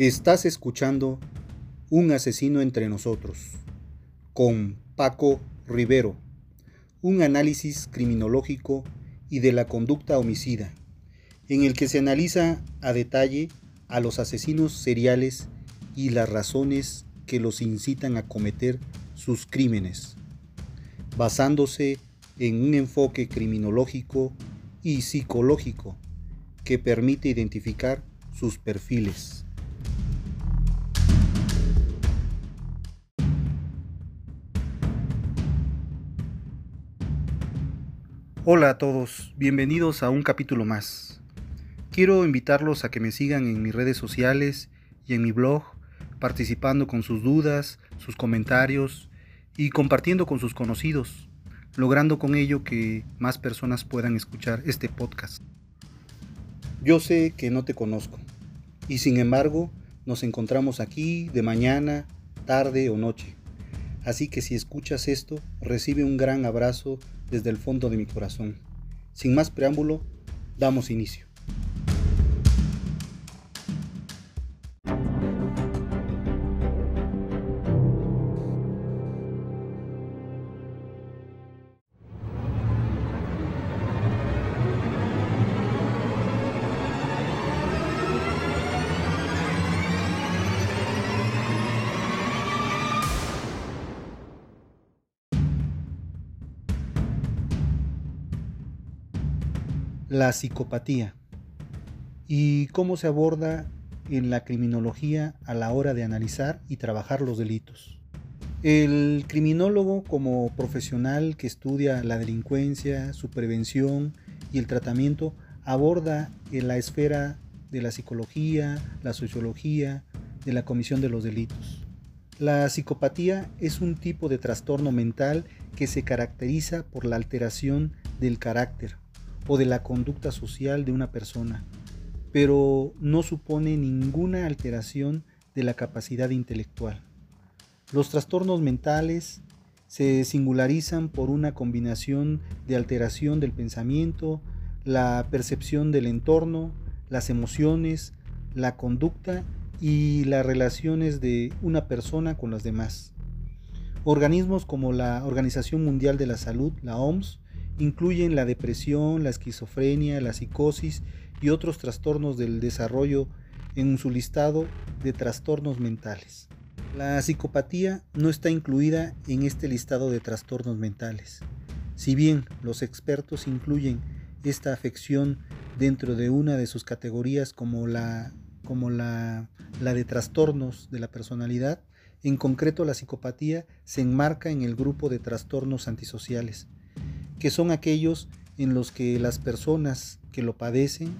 Estás escuchando Un asesino entre nosotros con Paco Rivero, un análisis criminológico y de la conducta homicida, en el que se analiza a detalle a los asesinos seriales y las razones que los incitan a cometer sus crímenes, basándose en un enfoque criminológico y psicológico que permite identificar sus perfiles. Hola a todos, bienvenidos a un capítulo más. Quiero invitarlos a que me sigan en mis redes sociales y en mi blog, participando con sus dudas, sus comentarios y compartiendo con sus conocidos, logrando con ello que más personas puedan escuchar este podcast. Yo sé que no te conozco y sin embargo nos encontramos aquí de mañana, tarde o noche. Así que si escuchas esto, recibe un gran abrazo desde el fondo de mi corazón. Sin más preámbulo, damos inicio. La psicopatía y cómo se aborda en la criminología a la hora de analizar y trabajar los delitos. El criminólogo como profesional que estudia la delincuencia, su prevención y el tratamiento aborda en la esfera de la psicología, la sociología, de la comisión de los delitos. La psicopatía es un tipo de trastorno mental que se caracteriza por la alteración del carácter, o de la conducta social de una persona, pero no supone ninguna alteración de la capacidad intelectual. Los trastornos mentales se singularizan por una combinación de alteración del pensamiento, la percepción del entorno, las emociones, la conducta y las relaciones de una persona con las demás. Organismos como la Organización Mundial de la Salud, la OMS, incluyen la depresión, la esquizofrenia, la psicosis y otros trastornos del desarrollo en su listado de trastornos mentales. La psicopatía no está incluida en este listado de trastornos mentales. Si bien los expertos incluyen esta afección dentro de una de sus categorías como la, como la, la de trastornos de la personalidad, en concreto la psicopatía se enmarca en el grupo de trastornos antisociales, que son aquellos en los que las personas que lo padecen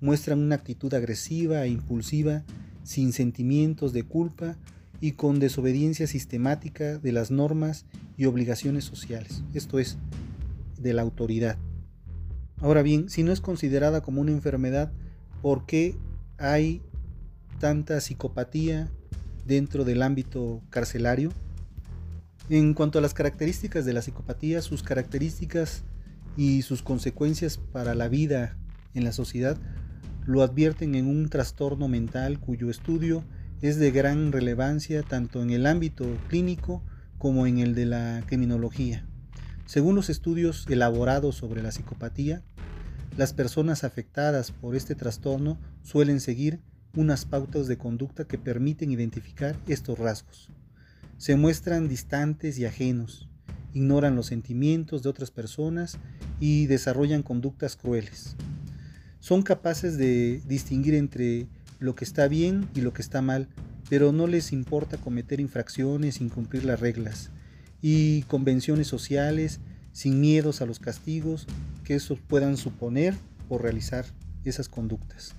muestran una actitud agresiva e impulsiva, sin sentimientos de culpa y con desobediencia sistemática de las normas y obligaciones sociales, esto es, de la autoridad. Ahora bien, si no es considerada como una enfermedad, ¿por qué hay tanta psicopatía dentro del ámbito carcelario? En cuanto a las características de la psicopatía, sus características y sus consecuencias para la vida en la sociedad lo advierten en un trastorno mental cuyo estudio es de gran relevancia tanto en el ámbito clínico como en el de la criminología. Según los estudios elaborados sobre la psicopatía, las personas afectadas por este trastorno suelen seguir unas pautas de conducta que permiten identificar estos rasgos. Se muestran distantes y ajenos, ignoran los sentimientos de otras personas y desarrollan conductas crueles. Son capaces de distinguir entre lo que está bien y lo que está mal, pero no les importa cometer infracciones, incumplir las reglas y convenciones sociales sin miedos a los castigos que esos puedan suponer por realizar esas conductas.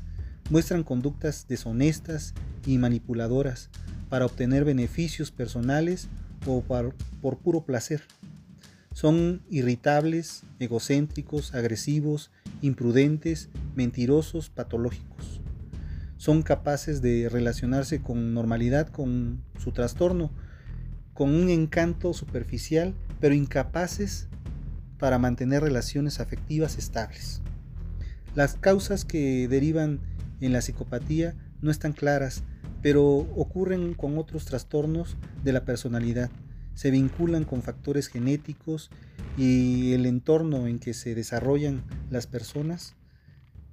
Muestran conductas deshonestas y manipuladoras, para obtener beneficios personales o por puro placer. Son irritables, egocéntricos, agresivos, imprudentes, mentirosos, patológicos. Son capaces de relacionarse con normalidad con su trastorno, con un encanto superficial, pero incapaces para mantener relaciones afectivas estables. Las causas que derivan en la psicopatía no están claras, pero ocurren con otros trastornos de la personalidad. Se vinculan con factores genéticos y el entorno en que se desarrollan las personas.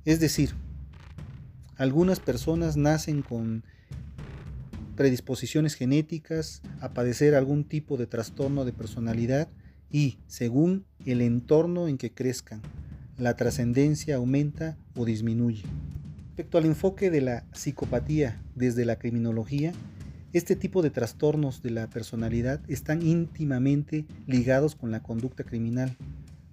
Es decir, algunas personas nacen con predisposiciones genéticas a padecer algún tipo de trastorno de personalidad y, según el entorno en que crezcan, la trascendencia aumenta o disminuye. Respecto al enfoque de la psicopatía desde la criminología, este tipo de trastornos de la personalidad están íntimamente ligados con la conducta criminal.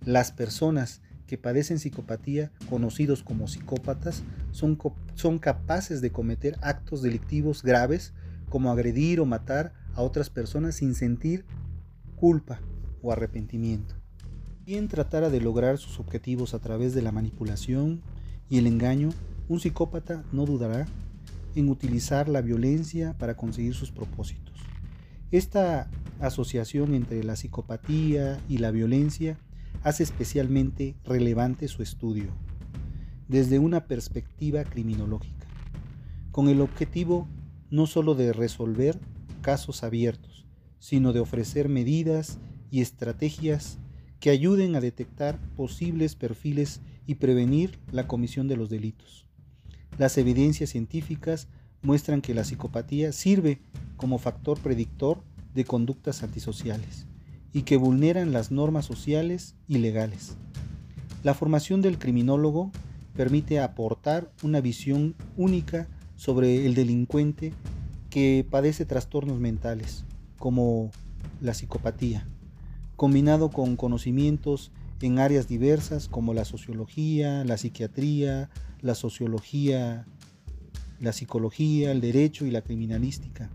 Las personas que padecen psicopatía, conocidos como psicópatas, son, son capaces de cometer actos delictivos graves como agredir o matar a otras personas sin sentir culpa o arrepentimiento. Quien tratara de lograr sus objetivos a través de la manipulación y el engaño, un psicópata no dudará en utilizar la violencia para conseguir sus propósitos. Esta asociación entre la psicopatía y la violencia hace especialmente relevante su estudio, desde una perspectiva criminológica, con el objetivo no sólo de resolver casos abiertos, sino de ofrecer medidas y estrategias que ayuden a detectar posibles perfiles y prevenir la comisión de los delitos. Las evidencias científicas muestran que la psicopatía sirve como factor predictor de conductas antisociales y que vulneran las normas sociales y legales. La formación del criminólogo permite aportar una visión única sobre el delincuente que padece trastornos mentales, como la psicopatía, combinado con conocimientos en áreas diversas como la sociología, la psiquiatría, la sociología, la psicología, el derecho y la criminalística.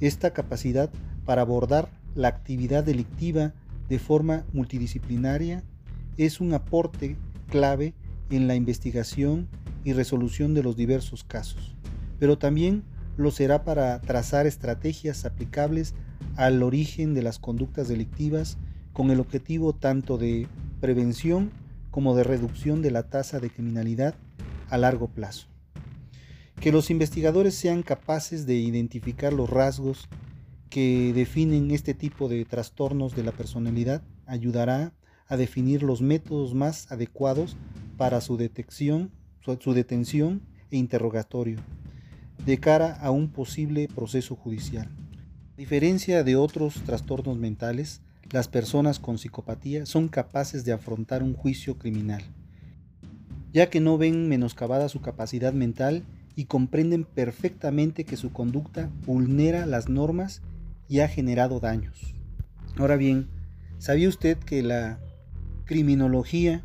Esta capacidad para abordar la actividad delictiva de forma multidisciplinaria es un aporte clave en la investigación y resolución de los diversos casos pero también lo será para trazar estrategias aplicables al origen de las conductas delictivas con el objetivo tanto de prevención como de reducción de la tasa de criminalidad a largo plazo. Que los investigadores sean capaces de identificar los rasgos que definen este tipo de trastornos de la personalidad ayudará a definir los métodos más adecuados para su detección, su, detención e interrogatorio de cara a un posible proceso judicial. A diferencia de otros trastornos mentales, las personas con psicopatía son capaces de afrontar un juicio criminal, ya que no ven menoscabada su capacidad mental y comprenden perfectamente que su conducta vulnera las normas y ha generado daños. Ahora bien, ¿sabía usted que la criminología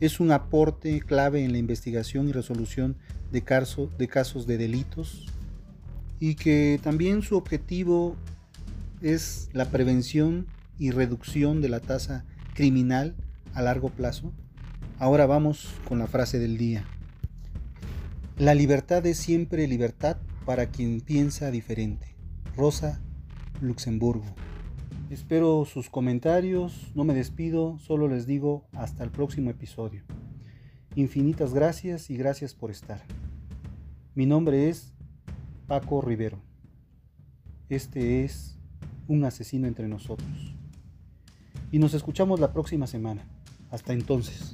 es un aporte clave en la investigación y resolución de, de casos de delitos y que también su objetivo es la prevención y reducción de la tasa criminal a largo plazo. Ahora vamos con la frase del día. La libertad es siempre libertad para quien piensa diferente. Rosa Luxemburgo. Espero sus comentarios, no me despido, solo les digo hasta el próximo episodio. Infinitas gracias y gracias por estar. Mi nombre es Paco Rivero. Este es un asesino entre nosotros. Y nos escuchamos la próxima semana. Hasta entonces.